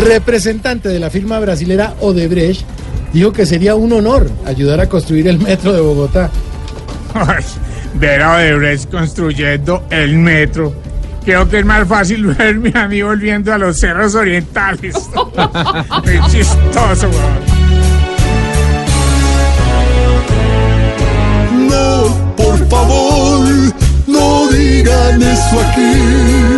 Representante de la firma brasilera Odebrecht dijo que sería un honor ayudar a construir el metro de Bogotá. Ay, ver a Odebrecht construyendo el metro. Creo que es más fácil verme a mí volviendo a los cerros orientales. Muy chistoso, weón. No, por favor, no digan eso aquí.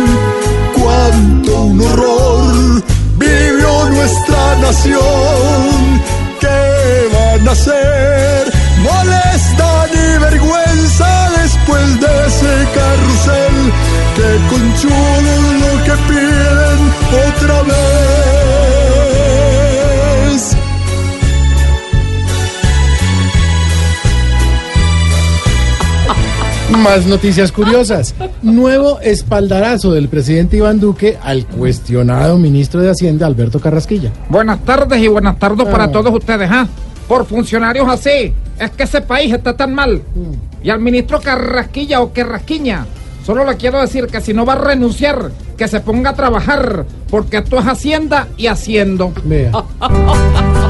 ¿Qué van a hacer? Molesta ni vergüenza después de ese carrusel. Que conchudos lo que piden otra vez. Más noticias curiosas. Nuevo espaldarazo del presidente Iván Duque al cuestionado ministro de Hacienda Alberto Carrasquilla. Buenas tardes y buenas tardes Ah. para todos ustedes, ¿ah? Por funcionarios así, es que ese país está tan mal. Y al ministro Carrasquilla o Carrasquiña, solo le quiero decir que si no va a renunciar, que se ponga a trabajar, porque esto es Hacienda y haciendo. Vea.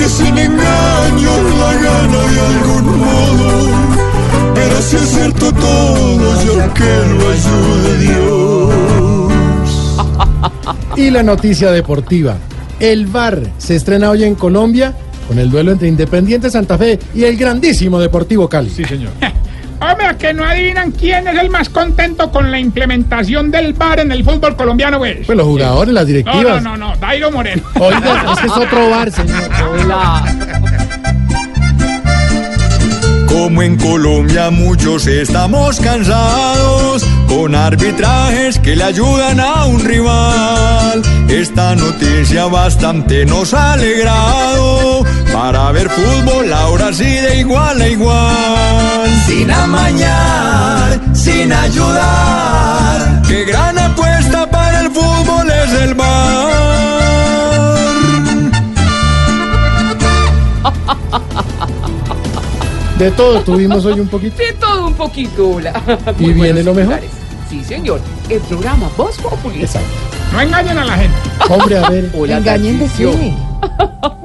que sin engaño la gana de algún modo. Pero si es cierto todo, yo que lo ayude Dios. Y la noticia deportiva. El VAR se estrena hoy en Colombia con el duelo entre Independiente Santa Fe y el grandísimo Deportivo Cali. Sí, señor. Hombre, ¿a que no adivinan quién es el más contento con la implementación del VAR en el fútbol colombiano, güey. Pues los jugadores, las No, no, directivas. no, no, Dairo Moreno. Oiga, es que es otro VAR, señor. Como en Colombia muchos estamos cansados con arbitrajes que le ayudan a un rival. Esta noticia bastante nos ha alegrado para ver fútbol ahora sí de igual a igual. Sin amañar, sin ayudar. Qué gran apuesta para el fútbol es el bar. De todo tuvimos hoy un poquito. De todo un poquito, hola. ¿Y Muy viene buenos lo mejor? Sí, señor. El programa Voz Populi. Exacto. No engañen a la gente. Hombre, a ver. Hola, Engañen de qué.